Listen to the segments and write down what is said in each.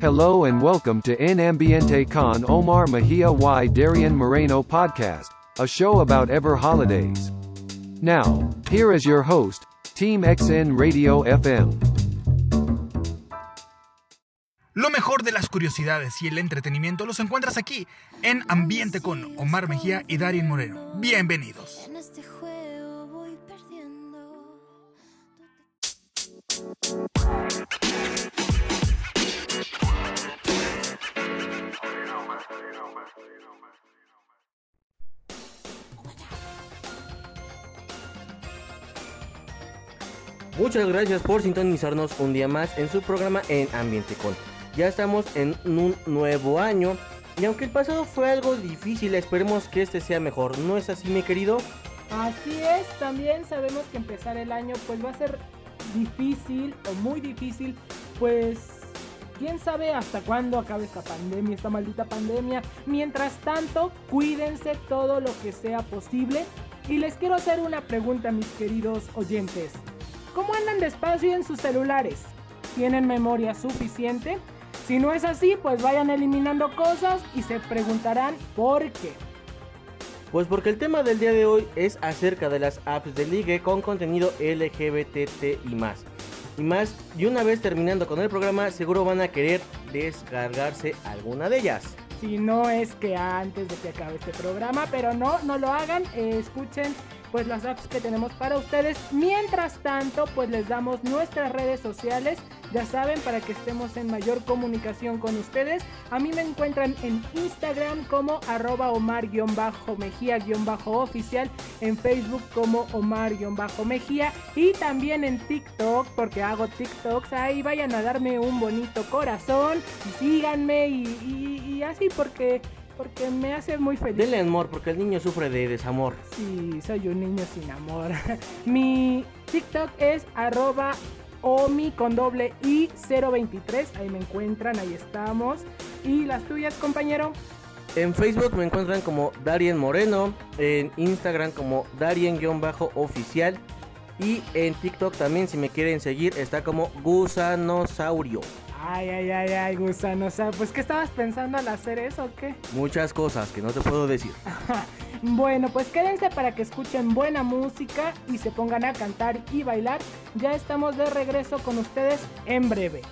Hello and welcome to En Ambiente con Omar Mejia y Darian Moreno podcast, a show about ever holidays. Now, here is your host, Team XN Radio FM. Lo mejor de las curiosidades y el entretenimiento los encuentras aquí en Ambiente con Omar Mejía y Darien Moreno. Bienvenidos. En este juego voy perdiendo. Muchas gracias por sintonizarnos un día más en su programa en Ambiente Con. Ya estamos en un nuevo año y aunque el pasado fue algo difícil, esperemos que este sea mejor. ¿No es así, mi querido? Así es, también sabemos que empezar el año pues va a ser difícil o muy difícil, pues quién sabe hasta cuándo acabe esta pandemia, esta maldita pandemia. Mientras tanto, cuídense todo lo que sea posible. Y les quiero hacer una pregunta, mis queridos oyentes. ¿Cómo andan despacio en sus celulares? ¿Tienen memoria suficiente? Si no es así, pues vayan eliminando cosas y se preguntarán por qué. Pues porque el tema del día de hoy es acerca de las apps de ligue con contenido LGBTT y más. Y más, y una vez terminando con el programa, seguro van a querer descargarse alguna de ellas. Si no es que antes de que acabe este programa, pero no, no lo hagan, eh, escuchen pues las apps que tenemos para ustedes. Mientras tanto, pues les damos nuestras redes sociales, ya saben, para que estemos en mayor comunicación con ustedes. A mí me encuentran en Instagram como arroba omar-mejía-oficial, en Facebook como omar-mejía y también en TikTok, porque hago TikToks, ahí vayan a darme un bonito corazón, y síganme y, así porque... Porque me hace muy feliz. Denle amor porque el niño sufre de desamor. Sí, soy un niño sin amor. Mi TikTok es arroba omi con doble i 023. Ahí me encuentran, ahí estamos. ¿Y las tuyas, compañero? En Facebook me encuentran como Darien Moreno, en Instagram como Darien-oficial y en TikTok también si me quieren seguir está como Gusanosaurio. Ay, ay, ay, ay, gusano. O sea, pues, ¿qué estabas pensando al hacer eso o qué? Muchas cosas que no te puedo decir. Bueno, pues quédense para que escuchen buena música y se pongan a cantar y bailar. Ya estamos de regreso con ustedes en breve.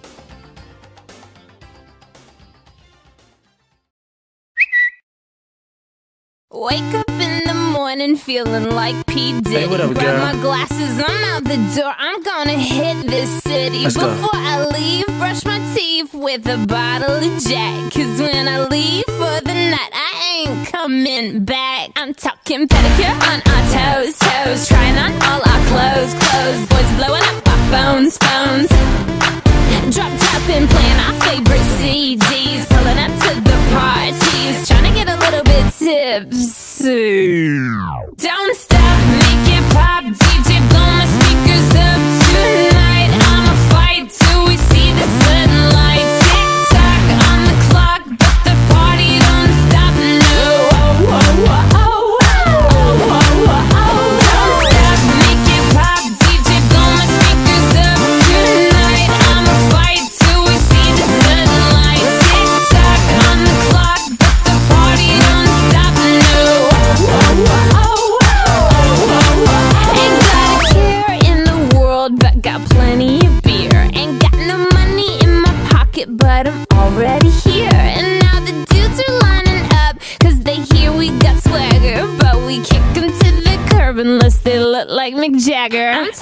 Wake up in morning feeling like P. Diddy. what up, Grab girl? my glasses, I'm out the door. I'm gonna hit this city. Let's go. Before I leave, brush my teeth with a bottle of Jack. Cause when I leave for the night, I ain't coming back. I'm talking pedicure on our toes, toes.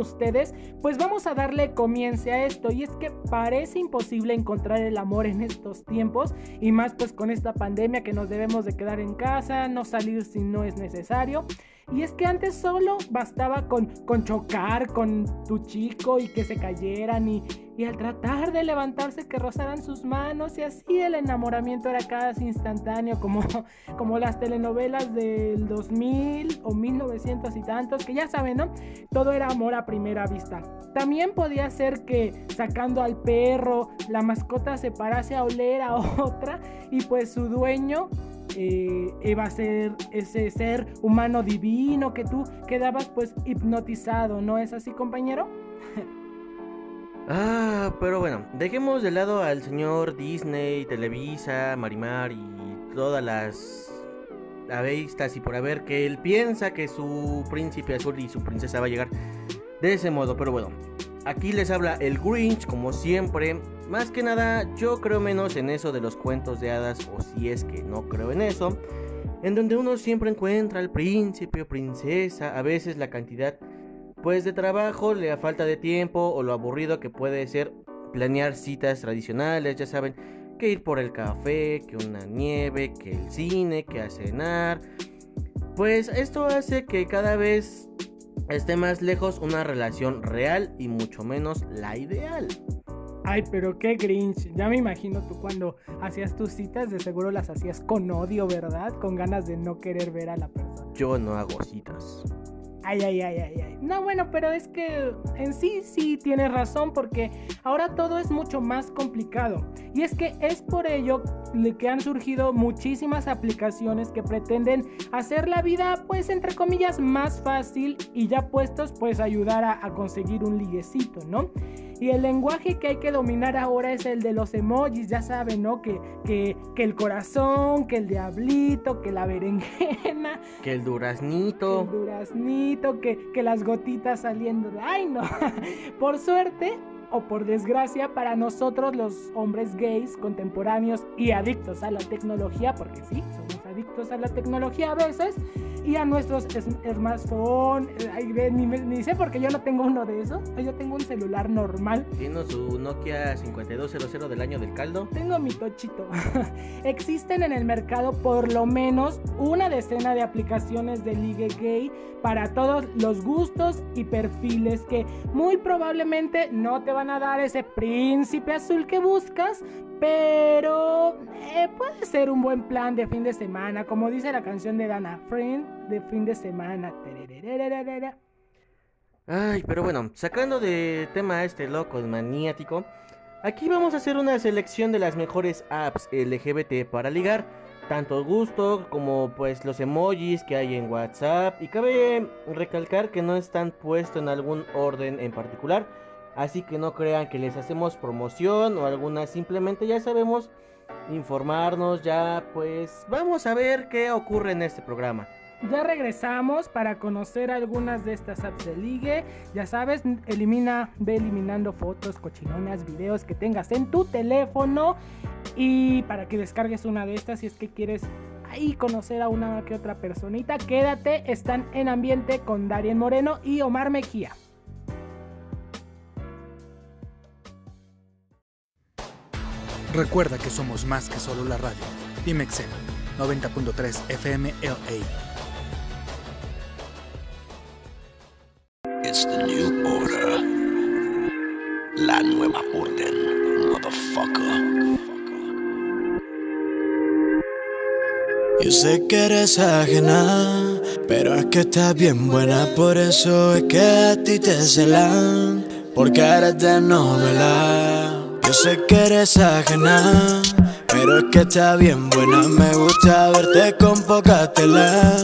Ustedes, pues vamos a darle comienzo a esto. Y es que parece imposible encontrar el amor en estos tiempos. Y más pues con esta pandemia que nos debemos de quedar en casa, no salir si no es necesario. Y es que antes solo bastaba con, con chocar con tu chico y que se cayeran y, y al tratar de levantarse que rozaran sus manos y así el enamoramiento era casi instantáneo como, como las telenovelas del 2000 o 1900 y tantos que ya saben, ¿no? Todo era amor a primera vista. También podía ser que sacando al perro la mascota se parase a oler a otra y pues su dueño eh, iba a ser ese ser humano divino que tú quedabas pues hipnotizado, ¿no es así compañero? Ah, pero bueno, dejemos de lado al señor Disney, Televisa, Marimar y todas las avistas y por haber que él piensa que su príncipe azul y su princesa va a llegar de ese modo, pero bueno. Aquí les habla el Grinch, como siempre. Más que nada, yo creo menos en eso de los cuentos de hadas, o si es que no creo en eso. En donde uno siempre encuentra al príncipe o princesa, a veces la cantidad pues de trabajo, la falta de tiempo o lo aburrido que puede ser planear citas tradicionales, ya saben, que ir por el café, que una nieve, que el cine, que a cenar. Pues esto hace que cada vez esté más lejos una relación real y mucho menos la ideal. Ay, pero qué Grinch. Ya me imagino tú cuando hacías tus citas, de seguro las hacías con odio, ¿verdad? Con ganas de no querer ver a la persona. Yo no hago citas. Ay, ay, ay, ay, ay. No, bueno, pero es que en sí sí tienes razón porque ahora todo es mucho más complicado. Y es que es por ello que han surgido muchísimas aplicaciones que pretenden hacer la vida, pues, entre comillas, más fácil y ya puestos, pues, ayudar a, a conseguir un liguecito, ¿no? Y el lenguaje que hay que dominar ahora es el de los emojis, ya saben, ¿no? Que, que, que el corazón, que el diablito, que la berenjena. Que el duraznito. El duraznito, que, que las gotitas saliendo de... ¡Ay, no! Por suerte, o por desgracia para nosotros los hombres gays contemporáneos y adictos a la tecnología, porque sí, somos adictos a la tecnología a veces, y a nuestros smartphones, ni, ni, sé porque yo no tengo uno de esos, yo tengo un celular normal. ¿Tiene su Nokia 5200 del año del caldo? Tengo mi tochito. Existen en el mercado por lo menos una decena de aplicaciones de ligue gay para todos los gustos y perfiles que muy probablemente no te van a dar ese príncipe azul que buscas, pero eh, puede ser un buen plan de fin de semana, como dice la canción de Dana Friend, de fin de semana. Ay, pero bueno, sacando de tema este loco maniático, aquí vamos a hacer una selección de las mejores apps LGBT para ligar, tanto gusto como pues los emojis que hay en WhatsApp y cabe recalcar que no están puestos en algún orden en particular. Así que no crean que les hacemos promoción o alguna, simplemente ya sabemos informarnos, ya pues vamos a ver qué ocurre en este programa. Ya regresamos para conocer algunas de estas apps de ligue. Ya sabes, elimina, ve eliminando fotos, cochinonas, videos que tengas en tu teléfono. Y para que descargues una de estas si es que quieres ahí conocer a una que otra personita, quédate. Están en ambiente con Darien Moreno y Omar Mejía. Recuerda que somos más que solo la radio. Dime Excel 90.3 FM LA. It's the new order. La nueva orden, motherfucker. Yo sé que eres ajena, pero es que estás bien buena, por eso es que a ti te celan. porque eres de novela. Yo sé que eres ajena, pero es que está bien buena. Me gusta verte con poca tela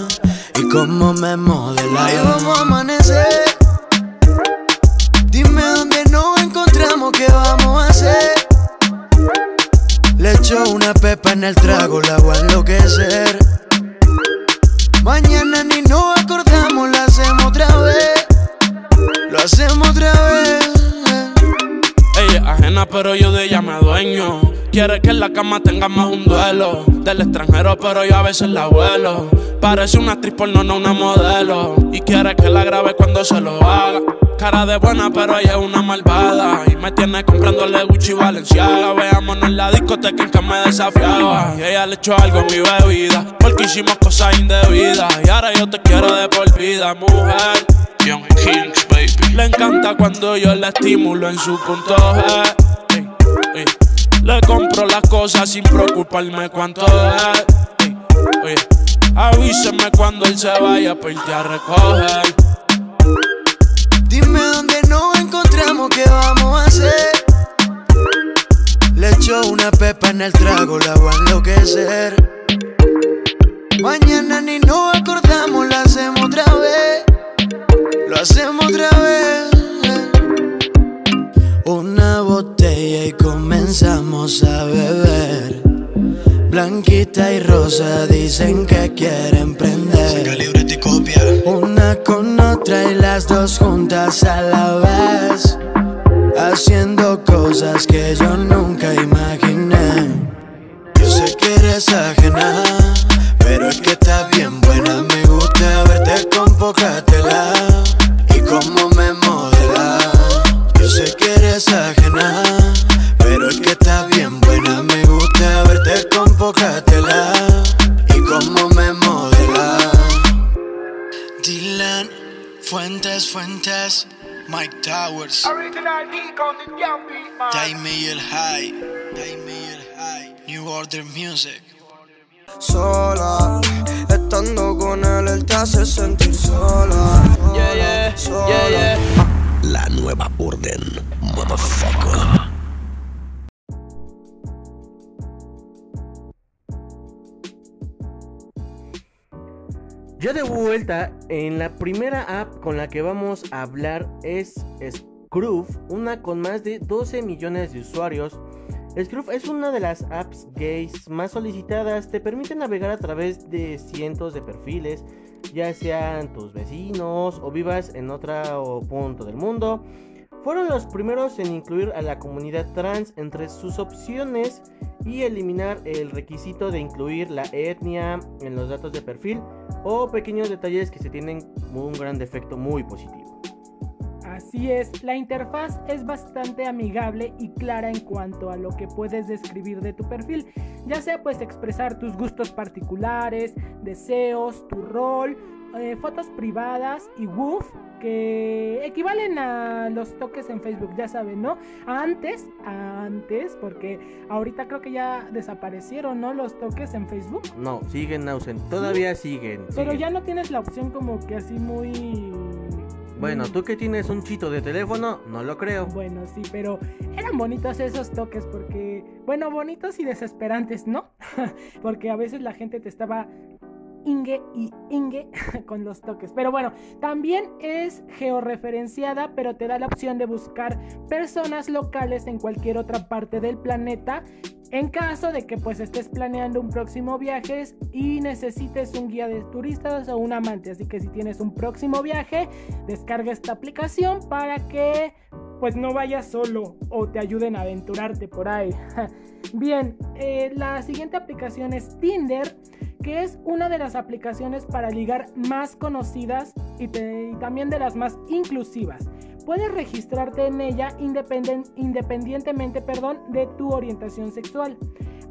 y cómo me modela. Ahí vamos a amanecer. Dime dónde nos encontramos, qué vamos a hacer. Le echo una pepa en el trago, la voy a enloquecer. Mañana ni nos acordamos, lo hacemos otra vez. Lo hacemos otra vez. Pero yo de ella me dueño. Quiere que en la cama tenga más un duelo. Del extranjero, pero yo a veces la vuelo. Parece una actriz porno, no una modelo. Y quiere que la grabe cuando se lo haga. Cara de buena, pero ella es una malvada. Y me tiene comprándole Gucci y Valenciaga. Veámonos en la discoteca en que me desafiaba. Y ella le echó algo a mi bebida. Porque hicimos cosas indebidas. Y ahora yo te quiero de por vida, mujer. Young Kings, baby. Le encanta cuando yo la estimulo en su punto G. Le compro las cosas sin preocuparme cuánto es. Oye. Avíseme cuando él se vaya para irte a recoger. Dime dónde nos encontramos, qué vamos a hacer. Le echo una pepa en el trago, la voy a enloquecer. Mañana ni nos acordamos, lo hacemos otra vez. Lo hacemos otra vez. Una botella y comenzamos a beber. Blanquita y rosa dicen que quieren prender. Una con otra y las dos juntas a la vez. Haciendo cosas que yo nunca imaginé. Yo sé que eres ajena, pero es que estás bien buena. Me gusta verte con poca tela y cómo me modela. Yo sé que eres ajena, pero es que estás bien Mike Towers. El high, dame el high. New Order Music. sola. Estando con él, él te hace sentir sola. sola, sola. La nueva orden, motherfucker. Ya de vuelta, en la primera app con la que vamos a hablar es Scroof, una con más de 12 millones de usuarios. Scroof es una de las apps gays más solicitadas, te permite navegar a través de cientos de perfiles, ya sean tus vecinos o vivas en otro punto del mundo. Fueron los primeros en incluir a la comunidad trans entre sus opciones y eliminar el requisito de incluir la etnia en los datos de perfil o pequeños detalles que se tienen un gran defecto muy positivo. Así es, la interfaz es bastante amigable y clara en cuanto a lo que puedes describir de tu perfil, ya sea pues expresar tus gustos particulares, deseos, tu rol, eh, fotos privadas y woof que equivalen a los toques en Facebook, ya saben, ¿no? Antes, antes, porque ahorita creo que ya desaparecieron, ¿no? Los toques en Facebook. No, siguen ausentes, todavía siguen. Pero siguen. ya no tienes la opción como que así muy... Bueno, tú que tienes un chito de teléfono, no lo creo. Bueno, sí, pero eran bonitos esos toques porque, bueno, bonitos y desesperantes, ¿no? porque a veces la gente te estaba ingue y ingue con los toques. Pero bueno, también es georreferenciada, pero te da la opción de buscar personas locales en cualquier otra parte del planeta. En caso de que pues estés planeando un próximo viaje y necesites un guía de turistas o un amante, así que si tienes un próximo viaje, descarga esta aplicación para que pues no vayas solo o te ayuden a aventurarte por ahí. Bien, eh, la siguiente aplicación es Tinder que es una de las aplicaciones para ligar más conocidas y, también de las más inclusivas. Puedes registrarte en ella independientemente perdón, de tu orientación sexual.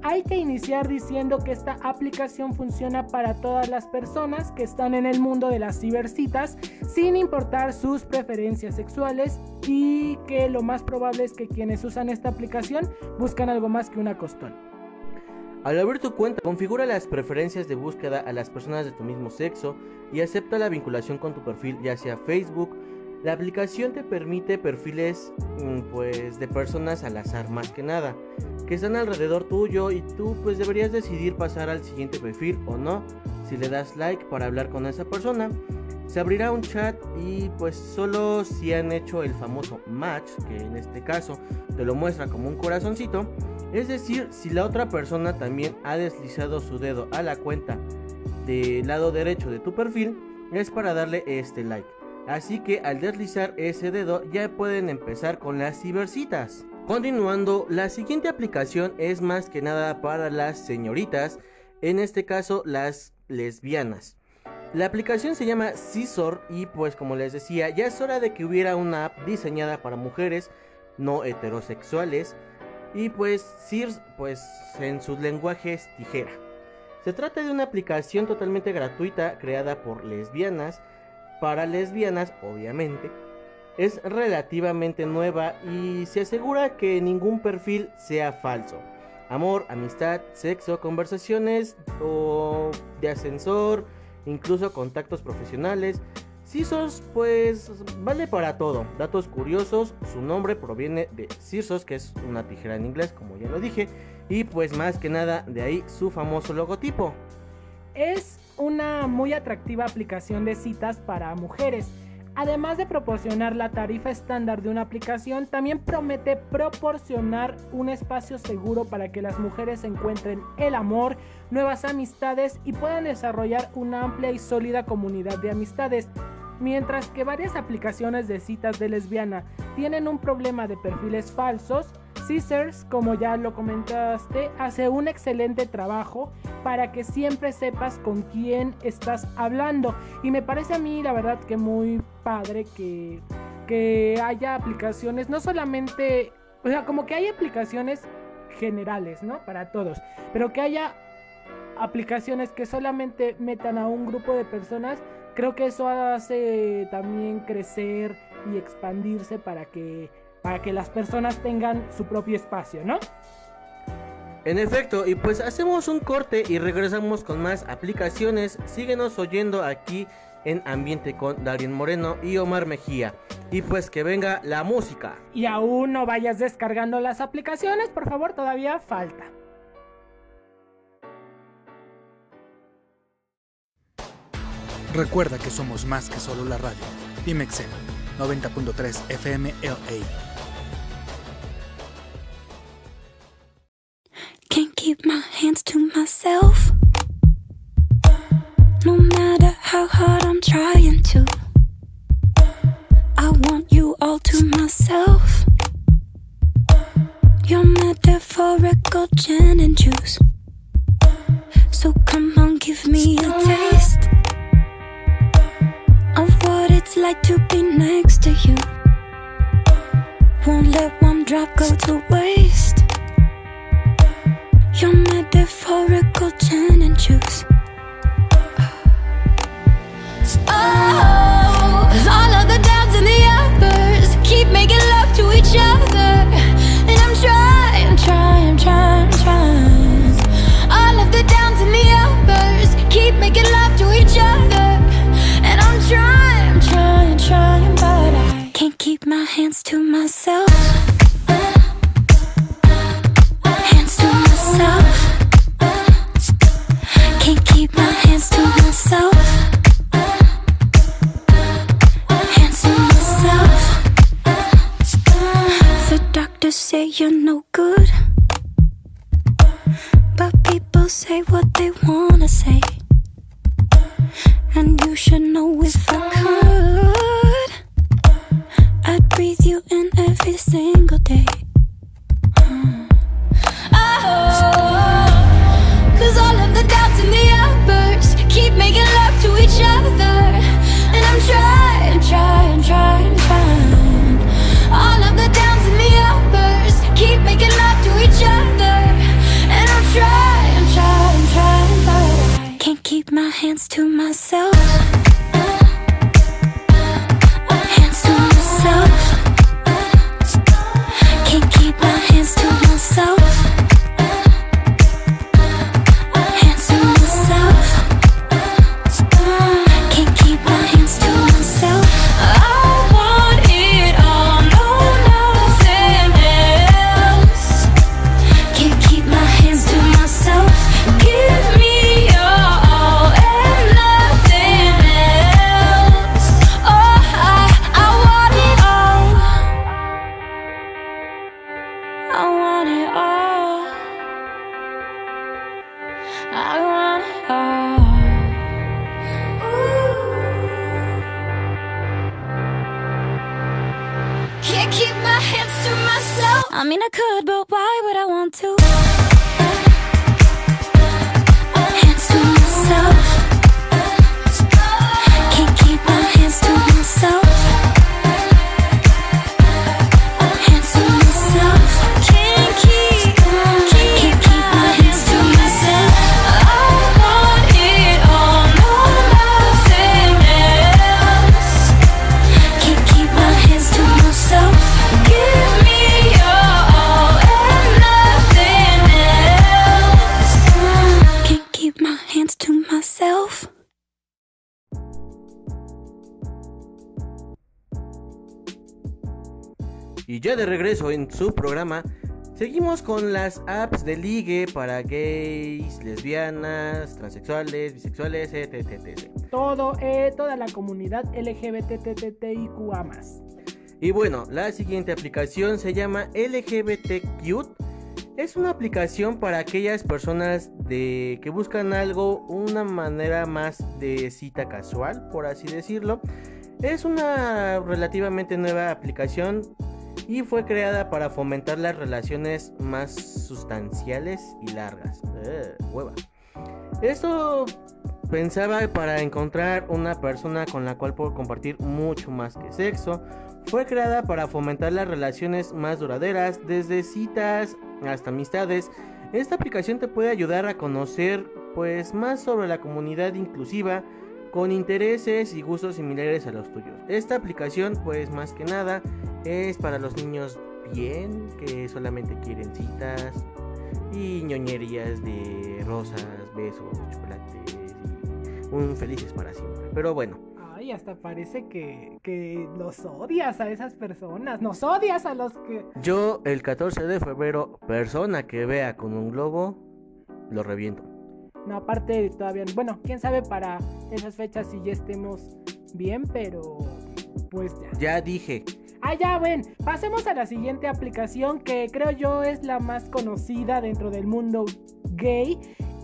Hay que iniciar diciendo que esta aplicación funciona para todas las personas que están en el mundo de las cibercitas sin importar sus preferencias sexuales y que lo más probable es que quienes usan esta aplicación buscan algo más que una costón. Al abrir tu cuenta, configura las preferencias de búsqueda a las personas de tu mismo sexo y acepta la vinculación con tu perfil, ya sea Facebook, La aplicación te permite perfiles mm, pues de personas al azar más que nada, que están alrededor tuyo y tú pues deberías decidir pasar al siguiente perfil o no. Si le das like para hablar con esa persona, se abrirá un chat y pues solo si han hecho el famoso match, que en este caso te lo muestra como un corazoncito, es decir, si la otra persona también ha deslizado su dedo a la cuenta del lado derecho de tu perfil, es para darle este like. Así que al deslizar ese dedo ya pueden empezar con las cibercitas. Continuando, la siguiente aplicación es más que nada para las señoritas, en este caso las lesbianas. La aplicación se llama Scissor y pues como les decía, ya es hora de que hubiera una app diseñada para mujeres no heterosexuales y pues Sears pues en sus lenguajes tijera. Se trata de una aplicación totalmente gratuita creada por lesbianas para lesbianas obviamente. Es relativamente nueva y se asegura que ningún perfil sea falso. Amor, amistad, sexo, conversaciones o de ascensor, incluso contactos profesionales. CISOS pues vale para todo. Datos curiosos, su nombre proviene de CISOS, que es una tijera en inglés, como ya lo dije, y pues más que nada de ahí su famoso logotipo. Es una muy atractiva aplicación de citas para mujeres. Además de proporcionar la tarifa estándar de una aplicación, también promete proporcionar un espacio seguro para que las mujeres encuentren el amor, nuevas amistades y puedan desarrollar una amplia y sólida comunidad de amistades. Mientras que varias aplicaciones de citas de lesbiana tienen un problema de perfiles falsos, Scissors, como ya lo comentaste, hace un excelente trabajo para que siempre sepas con quién estás hablando. Y me parece a mí, la verdad, que muy padre que, que haya aplicaciones, no solamente, o sea, como que hay aplicaciones generales, ¿no? Para todos, pero que haya aplicaciones que solamente metan a un grupo de personas, creo que eso hace también crecer y expandirse para que para que las personas tengan su propio espacio, ¿no? En efecto, y pues hacemos un corte y regresamos con más aplicaciones. Síguenos oyendo aquí en Ambiente con Darien Moreno y Omar Mejía. Y pues que venga la música. Y aún no vayas descargando las aplicaciones, por favor, todavía falta. Recuerda que somos más que solo la radio. Dimexen 90.3 FM LA. Keep my hands to myself. No matter how hard I'm trying to. I want you all to myself. Your metaphorical gin and juice. So come on, give me a taste of what it's like to be next to you. Won't let one drop go to waste. Metaphorical gin and juice. Oh, all of the downs and the uppers keep making love to each other. And I'm trying, trying, trying, trying. All of the downs and the uppers keep making love to each other. And I'm trying, trying, trying, but I Can't keep my hands to myself. Know if I con las apps de ligue para gays, lesbianas, transexuales, bisexuales, etc. etc. Todo, eh, toda la comunidad LGBTTTIQA+. Y bueno, la siguiente aplicación se llama LGBT Cute. Es una aplicación para aquellas personas de que buscan algo, una manera más de cita casual, por así decirlo. Es una relativamente nueva aplicación y fue creada para fomentar las relaciones más sustanciales y largas. Eh, hueva. Esto pensaba para encontrar una persona con la cual puedo compartir mucho más que sexo. Fue creada para fomentar las relaciones más duraderas, desde citas hasta amistades. Esta aplicación te puede ayudar a conocer pues más sobre la comunidad inclusiva con intereses y gustos similares a los tuyos. Esta aplicación pues más que nada es para los niños bien que solamente quieren citas y ñoñerías de rosas, besos, chocolates y un felices para siempre. Pero bueno, Ay, hasta parece que, que los odias a esas personas. Nos odias a los que... yo el 14 de febrero, persona que vea con un globo, lo reviento. No, aparte todavía... Bueno, quién sabe para esas fechas si ya estemos bien, pero... Pues ya. Ya dije, Ah, ya, ven. Pasemos a la siguiente aplicación que creo yo es la más conocida dentro del mundo gay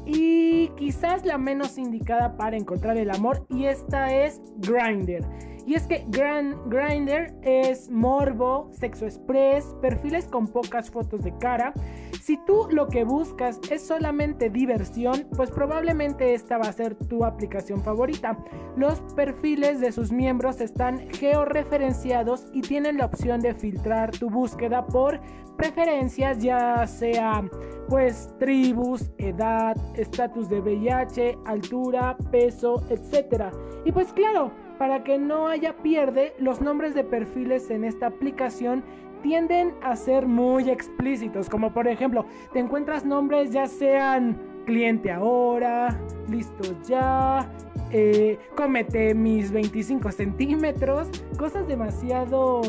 y quizás la menos indicada para encontrar el amor y esta es Grindr. Y es que Grindr es morbo, sexo express, perfiles con pocas fotos de cara. Si tú lo que buscas es solamente diversión, pues probablemente esta va a ser tu aplicación favorita. Los perfiles de sus miembros están georreferenciados y tienen la opción de filtrar tu búsqueda por preferencias, ya sea pues tribus, edad, estatus de VIH, altura, peso, etc. Y pues claro, para que no haya pierde, los nombres de perfiles en esta aplicación tienden a ser muy explícitos, como por ejemplo, te encuentras nombres ya sean cliente ahora, listo ya, eh, cómete mis 25 centímetros, cosas demasiado...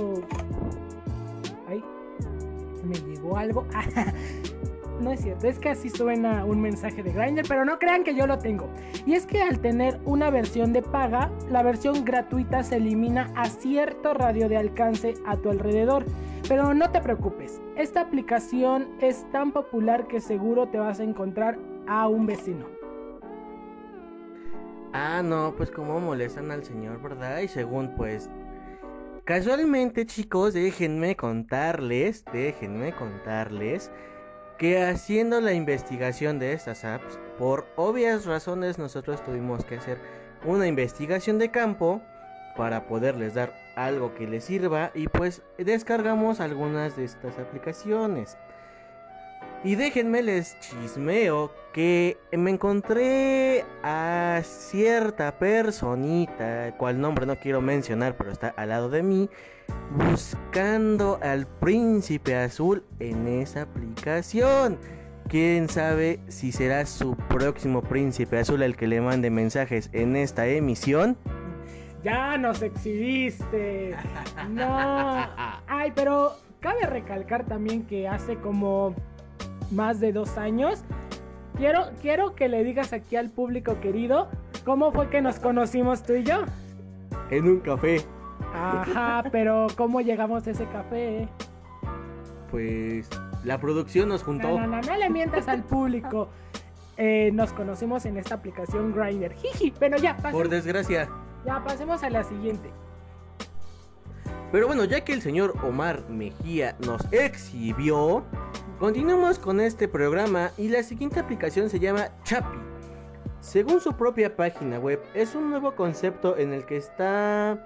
Ay, me llegó algo. No es cierto, es que así suena un mensaje de Grindr, pero no crean que yo lo tengo. Y es que al tener una versión de paga, la versión gratuita se elimina a cierto radio de alcance a tu alrededor. Pero no te preocupes, esta aplicación es tan popular que seguro te vas a encontrar a un vecino. Ah, no, pues como molestan al señor, ¿verdad? Y según pues... Casualmente, chicos, déjenme contarles, déjenme contarles que haciendo la investigación de estas apps, por obvias razones nosotros tuvimos que hacer una investigación de campo para poderles dar algo que les sirva y pues descargamos algunas de estas aplicaciones. Y déjenme les chismeo que me encontré a cierta personita, cual nombre no quiero mencionar, pero está al lado de mí, buscando al príncipe azul en esa aplicación. Quién sabe si será su próximo príncipe azul el que le mande mensajes en esta emisión. Ya nos exhibiste. No. Ay, pero cabe recalcar también que hace como más de dos años. Quiero, quiero que le digas aquí al público querido cómo fue que nos conocimos tú y yo. En un café. Ajá, pero ¿cómo llegamos a ese café? Pues la producción nos juntó. No, no, no, no le mientas al público. Eh, nos conocimos en esta aplicación Grindr. Jiji, pero ya, pasemos, Por desgracia. ya pasemos a la siguiente. Pero bueno, ya que el señor Omar Mejía nos exhibió, continuamos con este programa y la siguiente aplicación se llama Chapi. Según su propia página web, es un nuevo concepto en el que está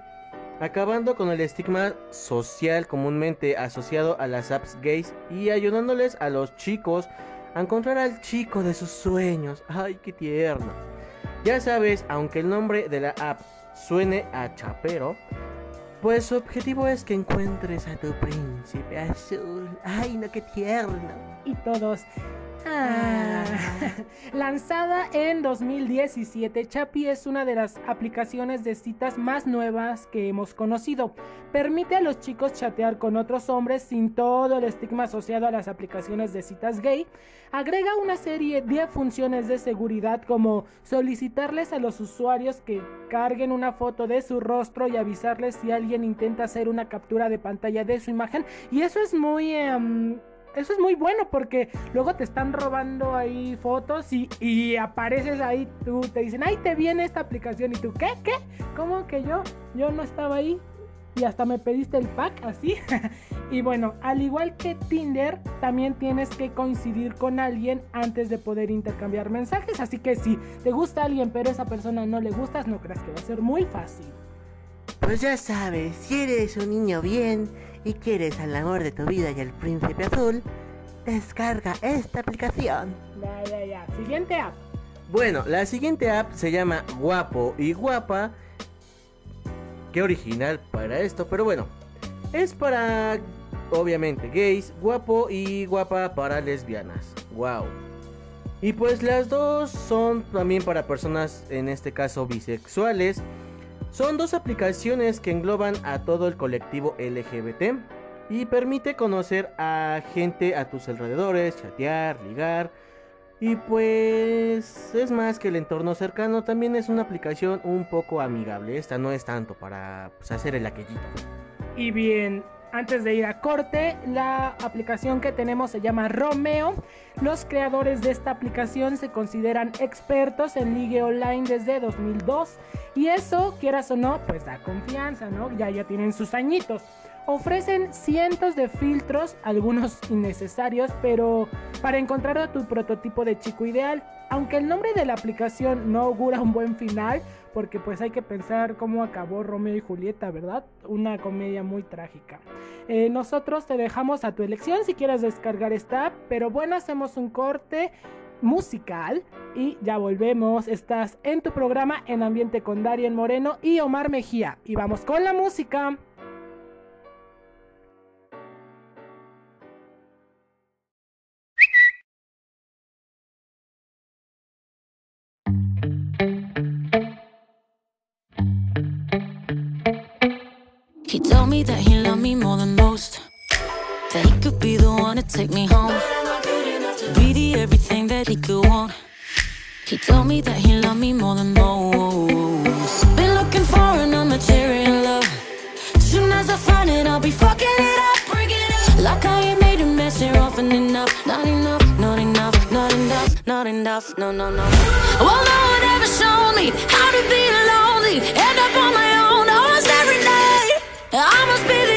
acabando con el estigma social comúnmente asociado a las apps gays y ayudándoles a los chicos a encontrar al chico de sus sueños. Ay, qué tierno. Ya sabes, aunque el nombre de la app suene a chapero, pues su objetivo es que encuentres a tu príncipe azul. Ay, no, qué tierno. Y todos. Ah. Lanzada en 2017, Chapi es una de las aplicaciones de citas más nuevas que hemos conocido. Permite a los chicos chatear con otros hombres sin todo el estigma asociado a las aplicaciones de citas gay. Agrega una serie de funciones de seguridad como solicitarles a los usuarios que carguen una foto de su rostro y avisarles si alguien intenta hacer una captura de pantalla de su imagen. Y eso es muy... em, eso es muy bueno porque luego te están robando ahí fotos y, y apareces ahí, tú te dicen, ay, te viene esta aplicación y tú, ¿qué? ¿Qué? ¿Cómo que yo? Yo no estaba ahí y hasta me pediste el pack así. y bueno, al igual que Tinder, también tienes que coincidir con alguien antes de poder intercambiar mensajes. Así que si te gusta alguien pero esa persona no le gustas, no creas que va a ser muy fácil. Pues ya sabes, si eres un niño bien y quieres al amor de tu vida y al príncipe azul, descarga esta aplicación. Ya, ya, ya. Siguiente app. Bueno, la siguiente app se llama Guapo y Guapa. Qué original para esto, pero bueno. Es para, obviamente, gays, guapo y guapa para lesbianas. Wow. Y pues las dos son también para personas, en este caso bisexuales. Son dos aplicaciones que engloban a todo el colectivo LGBT y permite conocer a gente a tus alrededores, chatear, ligar. Y pues es más que el entorno cercano, también es una aplicación un poco amigable. Esta no es tanto para pues, hacer el aquellito. Y bien, antes de ir a corte, la aplicación que tenemos se llama Romeo. Los creadores de esta aplicación se consideran expertos en ligue online desde 2002. Y eso, quieras o no, pues da confianza, ¿no? Ya ya tienen sus añitos. Ofrecen cientos de filtros, algunos innecesarios, pero para encontrar a tu prototipo de chico ideal. Aunque el nombre de la aplicación no augura un buen final, porque pues hay que pensar cómo acabó Romeo y Julieta, ¿verdad? Una comedia muy trágica. Eh, nosotros te dejamos a tu elección si quieres descargar esta app, pero bueno, hacemos un corte musical y ya volvemos. Estás en tu programa en ambiente con Darien Moreno y Omar Mejía. Y vamos con la música. More than most. That he could be the one to take me home. Be the everything that he could want. He told me that he loved me more than most. Been looking for an unmaterial love. Soon as I find it, I'll be fucking it up. Bring it up. Like I ain't made a mess here often enough. Not enough, not enough, not enough, not enough. No, no, no. Well, no one ever showed me how to be lonely. End up on my own almost every night. I must be the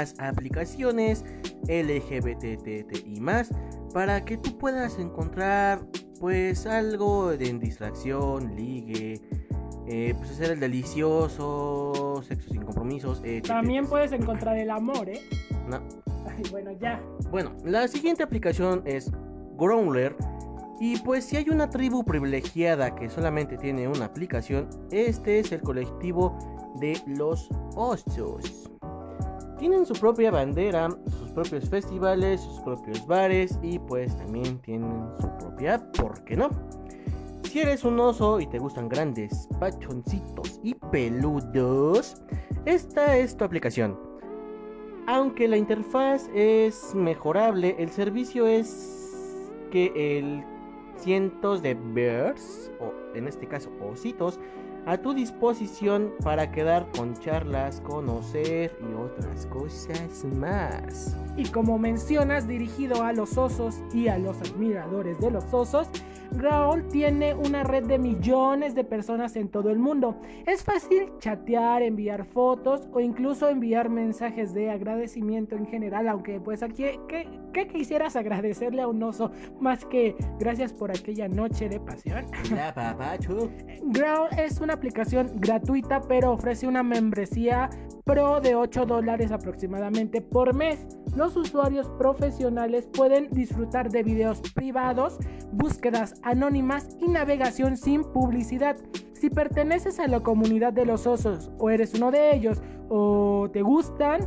las aplicaciones LGBT y más para que tú puedas encontrar pues algo de distracción, ligue, eh, pues hacer el delicioso, sexo sin compromisos. etc. También puedes encontrar el amor, ¿eh? No. Ay, bueno, ya. Bueno, la siguiente aplicación es Growler. Y pues si hay una tribu privilegiada que solamente tiene una aplicación, este es el colectivo de los osos. Tienen su propia bandera, sus propios festivales, sus propios bares y pues también tienen su propia ¿por qué no? Si eres un oso y te gustan grandes, pachoncitos y peludos, esta es tu aplicación. Aunque la interfaz es mejorable, el servicio es que el cientos de bears, o en este caso ositos, a tu disposición para quedar con charlas, conocer y otras cosas más. Y como mencionas, dirigido a los osos y a los admiradores de los osos, Growl tiene una red de millones de personas en todo el mundo. Es fácil chatear, enviar fotos o incluso enviar mensajes de agradecimiento en general, aunque pues aquí, ¿qué, qué quisieras agradecerle a un oso más que gracias por aquella noche de pasión? La. Growl es una aplicación gratuita, pero ofrece una membresía pro de 8 dólares aproximadamente por mes. Los usuarios profesionales pueden disfrutar de videos privados, búsquedas anónimas y navegación sin publicidad. Si perteneces a la comunidad de los osos o eres uno de ellos o te gustan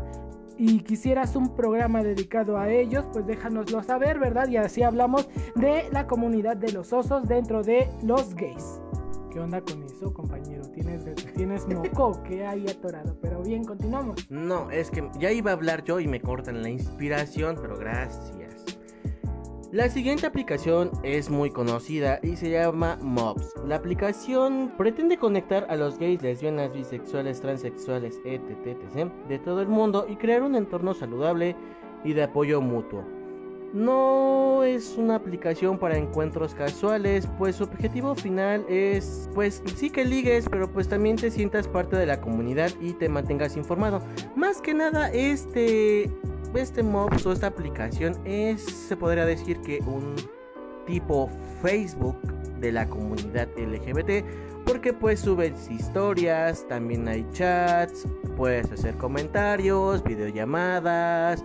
y quisieras un programa dedicado a ellos, pues déjanoslo saber, ¿verdad? Y así hablamos de la comunidad de los osos dentro de los gays. ¿Qué onda con eso, compañero? ¿Tienes, tienes moco que hay atorado? Pero bien, continuamos. No, es que ya iba a hablar yo y me cortan la inspiración, pero gracias. La siguiente aplicación es muy conocida y se llama Mobs. La aplicación pretende conectar a los gays, lesbianas, bisexuales, transexuales, etc, etc. de todo el mundo y crear un entorno saludable y de apoyo mutuo. No es una aplicación para encuentros casuales, pues su objetivo final es, pues sí que ligues, pero pues también te sientas parte de la comunidad y te mantengas informado. Más que nada, este, este Mobs o esta aplicación es, se podría decir que un tipo Facebook de la comunidad LGBT, porque pues subes historias, también hay chats, puedes hacer comentarios, videollamadas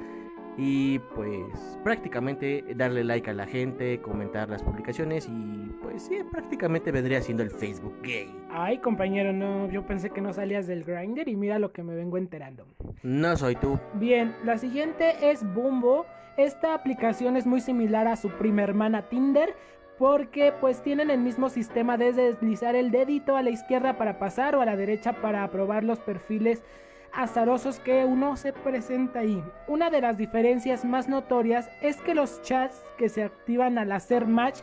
y pues prácticamente darle like a la gente, comentar las publicaciones y pues sí, prácticamente vendría siendo el Facebook gay. Ay, compañero, no, yo pensé que no salías del grinder y mira lo que me vengo enterando. No soy tú. Bien, la siguiente es Bumbo. Esta aplicación es muy similar a su prima hermana Tinder. Porque pues tienen el mismo sistema de deslizar el dedito a la izquierda para pasar o a la derecha para aprobar los perfiles azarosos que uno se presenta ahí. Una de las diferencias más notorias es que los chats que se activan al hacer match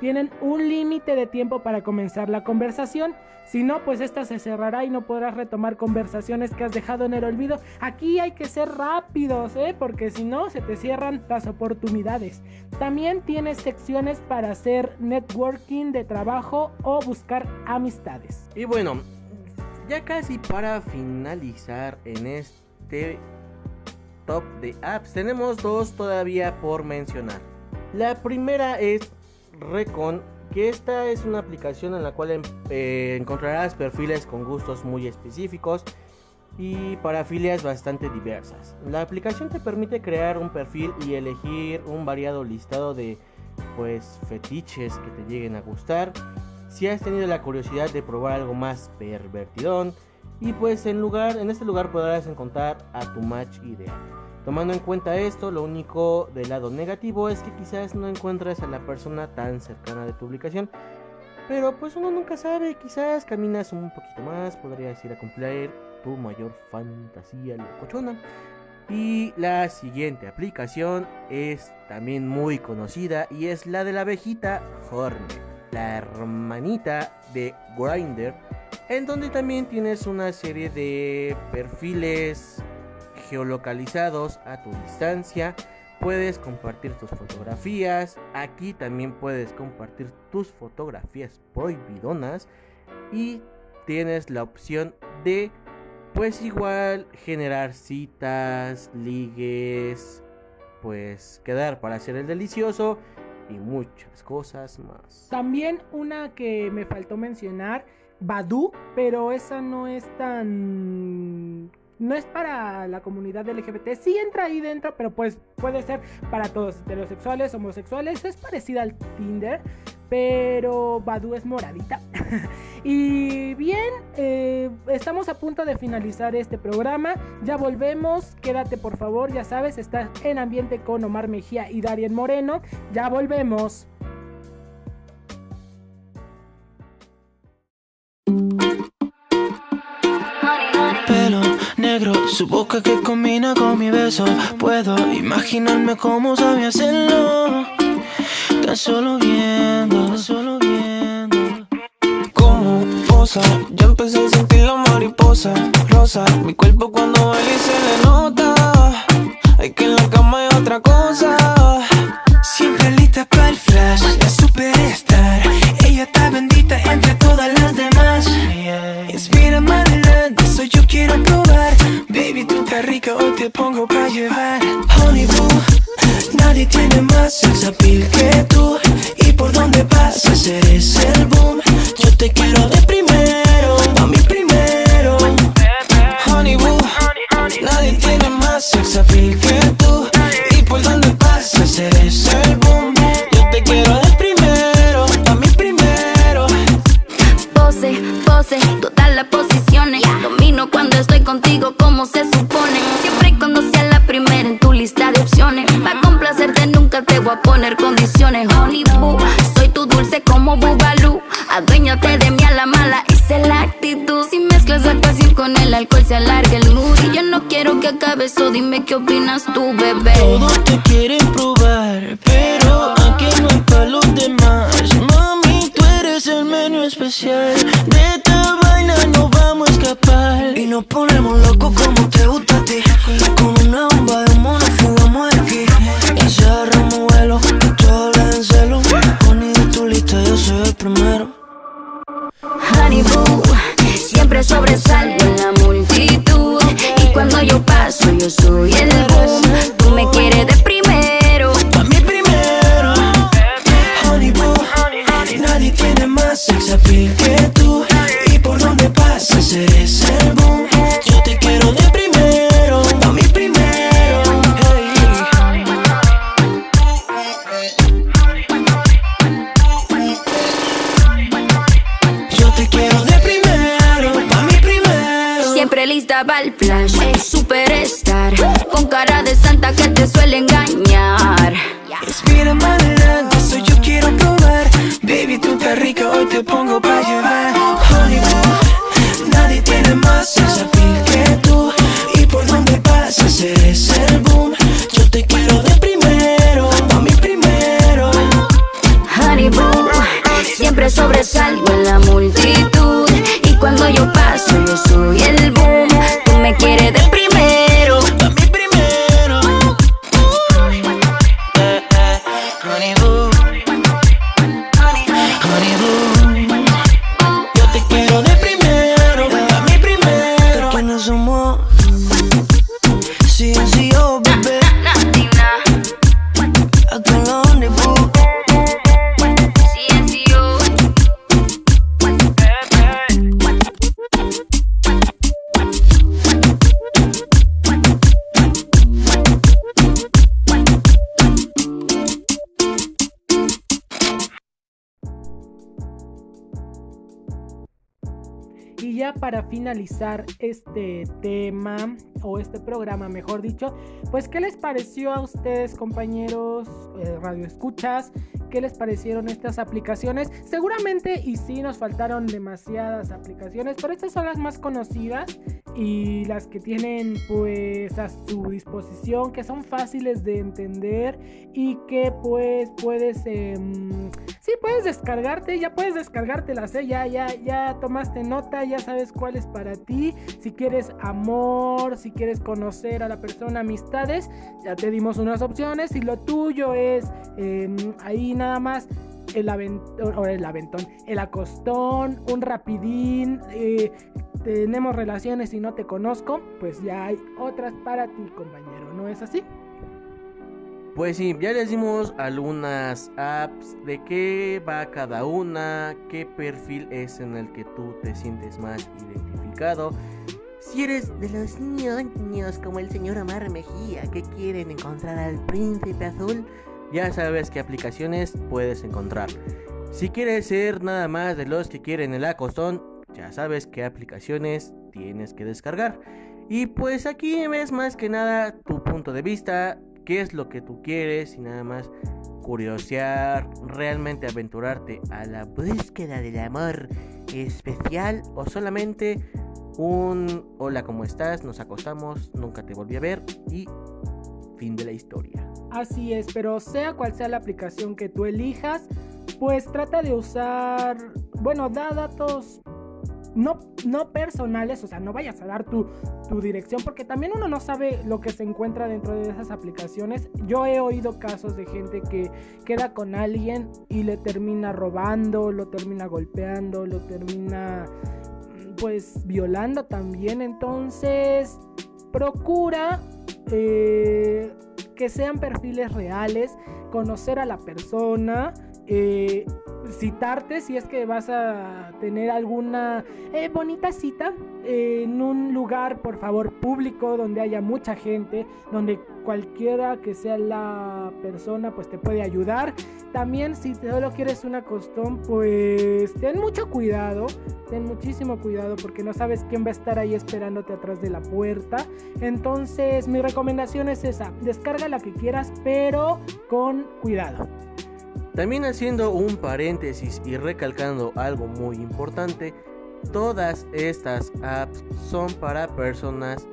tienen un límite de tiempo para comenzar la conversación. Si no, pues esta se cerrará y no podrás retomar conversaciones que has dejado en el olvido. Aquí hay que ser rápidos, ¿eh? Porque si no, se te cierran las oportunidades. También tienes secciones para hacer networking de trabajo o buscar amistades. Y bueno, ya casi para finalizar en este top de apps, tenemos dos todavía por mencionar. La primera es Recon, que esta es una aplicación en la cual em- eh, encontrarás perfiles con gustos muy específicos y parafilias bastante diversas. La aplicación te permite crear un perfil y elegir un variado listado de pues fetiches que te lleguen a gustar. Si has tenido la curiosidad de probar algo más pervertidón y pues en lugar en este lugar podrás encontrar a tu match ideal. Tomando en cuenta esto, lo único del lado negativo es que quizás no encuentras a la persona tan cercana de tu ubicación. Pero pues uno nunca sabe, quizás caminas un poquito más, podrías ir a cumplir tu mayor fantasía locochona. Y la siguiente aplicación es también muy conocida y es la de la abejita Hornet, la hermanita de Grindr, en donde también tienes una serie de perfiles geolocalizados a tu distancia. Puedes compartir tus fotografías. Aquí también puedes compartir tus fotografías prohibidonas. Y tienes la opción de pues igual generar citas, ligues, pues quedar para hacer el delicioso y muchas cosas más. También una que me faltó mencionar, Badu, pero esa no es tan... No es para la comunidad LGBT, sí entra ahí dentro, pero pues puede ser para todos, heterosexuales, homosexuales, es parecida al Tinder, pero Badu es moradita. y bien, eh, estamos a punto de finalizar este programa, ya volvemos, quédate por favor, ya sabes, estás en ambiente con Omar Mejía y Darien Moreno, ya volvemos. su boca que combina con mi beso. Puedo imaginarme cómo sabe hacerlo. Tan solo viendo, solo viendo. Como posa, ya empecé a sentir la mariposa rosa. Mi cuerpo cuando baila se le nota. Hay que en la cama hay otra cosa. Siempre lista para el flash, la superstar. Ella está bendita entre todas las demás. Inspira adelante, eso yo quiero probar. Baby, tú estás rica, hoy te pongo pa' llevar. Nadie tiene más sex appeal que tú. Y por donde pasas eres el boom. Yo te quiero de primero, a mí primero. Honey boo, nadie tiene más sex appeal que tú. Y por donde pasas eres el boom. Yo te quiero de primero, a mí primero. Pose, pose, todas las posiciones. Domino cuando estoy contigo como se supone. Siempre te voy a poner condiciones. Honey boo, soy tu dulce como Bubalú. Aduéñate de mí a la mala, esa es la actitud. Si mezclas la pasión con el alcohol se alarga el mood. Y yo no quiero que acabe eso, dime qué opinas tú, bebé. Todos te quieren probar, pero aquí no es para los demás. Mami, tú eres el menú especial. De esta vaina no vamos a escapar. Y nos ponemos locos como te gusta te pongo pa' llevar. Honey boo, nadie tiene más sex appeal que tú. Y por donde pasas eres el boom. Yo te quiero de primero, a mí primero. Honey boo, siempre sobresalgo en la multitud. Este tema, o este programa, mejor dicho, pues ¿qué les pareció a ustedes, compañeros eh, Radio Escuchas? ¿Qué les parecieron estas aplicaciones? Seguramente, y sí, nos faltaron demasiadas aplicaciones, pero estas son las más conocidas y las que tienen pues a su disposición, que son fáciles de entender y que pues puedes... Sí, puedes descargarte, ya puedes descargártelas, ¿eh? ya, ya, ya tomaste nota, ya sabes cuál es para Si quieres amor, si quieres conocer a la persona, amistades, ya te dimos unas opciones. Si lo tuyo es em, ahí nada más el aventón, el aventón, el acostón, un rapidín, eh, tenemos relaciones y no te conozco, pues ya hay otras para ti, compañero, ¿no es así? Pues sí, ya les dimos algunas apps de qué va cada una, qué perfil es en el que tú te sientes más identificado. Si eres de los niños como el señor Omar Mejía que quieren encontrar al príncipe azul, ya sabes qué aplicaciones puedes encontrar. Si quieres ser nada más de los que quieren el acostón, ya sabes qué aplicaciones tienes que descargar. Y pues aquí ves más que nada tu punto de vista, qué es lo que tú quieres y nada más curiosear, realmente aventurarte a la búsqueda del amor especial o solamente un hola, ¿cómo estás? Nos acostamos, nunca te volví a ver y fin de la historia. Así es, pero sea cual sea la aplicación que tú elijas, pues trata de usar, bueno, da datos no, no personales, o sea, no vayas a dar tu, tu dirección, porque también uno no sabe lo que se encuentra dentro de esas aplicaciones. Yo he oído casos de gente que queda con alguien y le termina robando, lo termina golpeando, lo termina pues violando también. Entonces, procura eh, que sean perfiles reales, conocer a la persona, eh, citarte si es que vas a tener alguna eh, bonita cita en un lugar, por favor, público, donde haya mucha gente, donde cualquiera que sea la persona, pues te puede ayudar. También si solo quieres una costón, pues ten mucho cuidado, ten muchísimo cuidado porque no sabes quién va a estar ahí esperándote atrás de la puerta. Entonces mi recomendación es esa, descarga la que quieras, pero con cuidado. También haciendo un paréntesis y recalcando algo muy importante, todas estas apps son para personas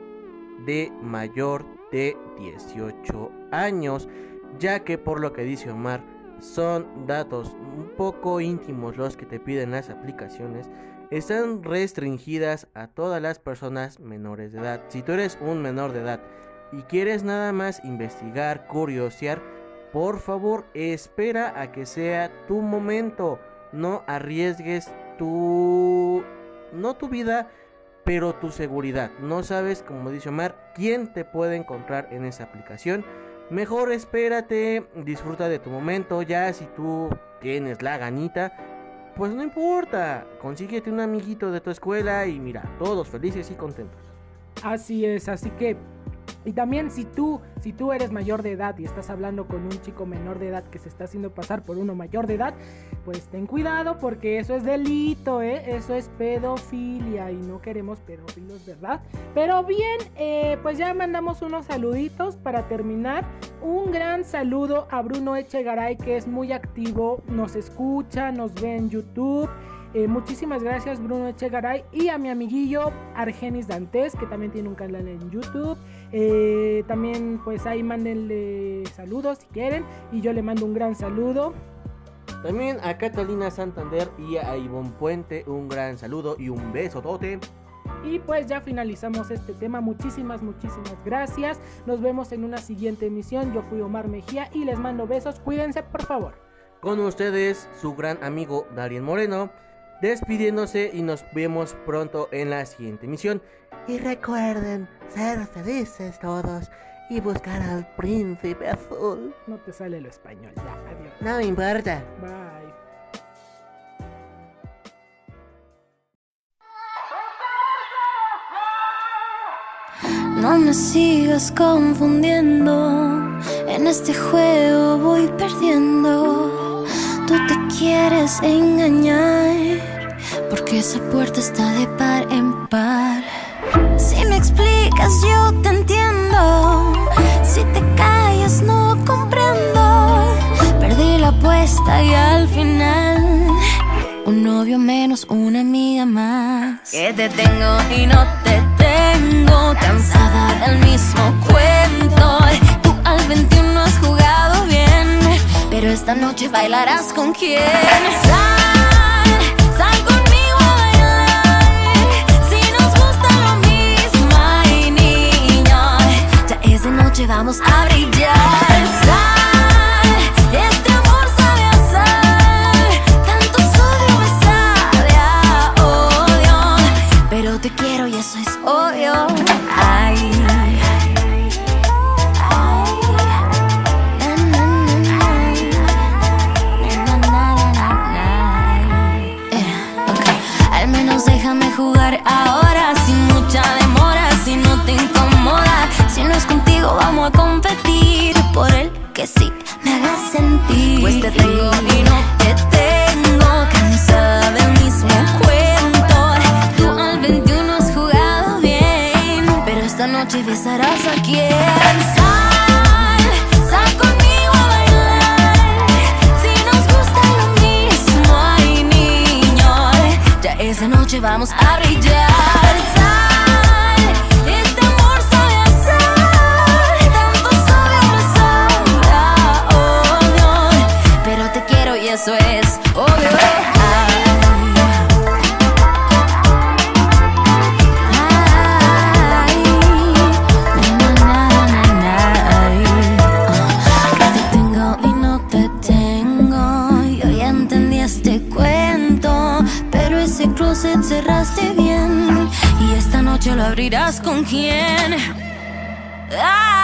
de mayor de 18 años, ya que por lo que dice Omar, son datos un poco íntimos los que te piden las aplicaciones, están restringidas a todas las personas menores de edad. Si tú eres un menor de edad y quieres nada más investigar, curiosear, por favor, espera a que sea tu momento. No arriesgues tu... no tu vida, pero tu seguridad. No sabes, como dice Omar, quién te puede encontrar en esa aplicación. Mejor espérate, disfruta de tu momento. Ya si tú tienes la ganita, pues no importa. Consíguete un amiguito de tu escuela y mira, todos felices y contentos. Así es, así que y también si tú, si tú eres mayor de edad y estás hablando con un chico menor de edad que se está haciendo pasar por uno mayor de edad, pues ten cuidado porque eso es delito, ¿eh? Eso es pedofilia y no queremos pedófilos, ¿verdad? Pero bien, eh, pues ya mandamos unos saluditos para terminar. Un gran saludo a Bruno Echegaray que es muy activo, nos escucha, nos ve en YouTube. Eh, muchísimas gracias Bruno Echegaray y a mi amiguillo Argenis Dantes que también tiene un canal en YouTube. Eh, también pues ahí mándenle saludos si quieren y yo le mando un gran saludo. También a Catalina Santander y a Ivonne Puente un gran saludo y un beso tote. Y pues ya finalizamos este tema. Muchísimas, muchísimas gracias. Nos vemos en una siguiente emisión. Yo fui Omar Mejía y les mando besos. Cuídense por favor. Con ustedes su gran amigo Darien Moreno despidiéndose y nos vemos pronto en la siguiente emisión. Y recuerden ser felices todos y buscar al príncipe azul. No te sale lo español, ya, adiós. No me importa. Bye. No me sigas confundiendo, en este juego voy perdiendo. Tú te quieres engañar, porque esa puerta está de par en par. Si me explicas, yo te entiendo. Si te callas, no comprendo. Perdí la apuesta y al final, un novio menos, una amiga más. Que te tengo y no te tengo, cansada del mismo cuento. Tú al 21 has jugado pero esta noche bailarás con quién. Sal, sal conmigo a bailar. Si nos gusta lo mismo, y niña. Ya es de noche, vamos a brillar. Sal, este amor sabe a sal. Tanto odio me sabe a odio. Pero te quiero y eso es obvio. A competir por el que sí me haga sentir. Pues te tengo y no te tengo, cansada del mismo cuento. Tú al 21 has jugado bien, pero esta noche besarás a quien. Sal, conmigo a bailar. Si nos gusta lo mismo, ay niño, ya esa noche vamos a brillar. Lo abrirás con quién. Ay,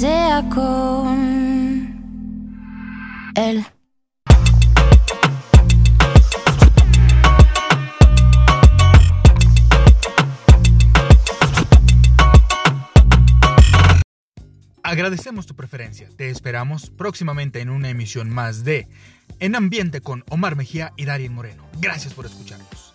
sea con él. Agradecemos tu preferencia. Te esperamos próximamente en una emisión más de En Ambiente con Omar Mejía y Darien Moreno. Gracias por escucharnos.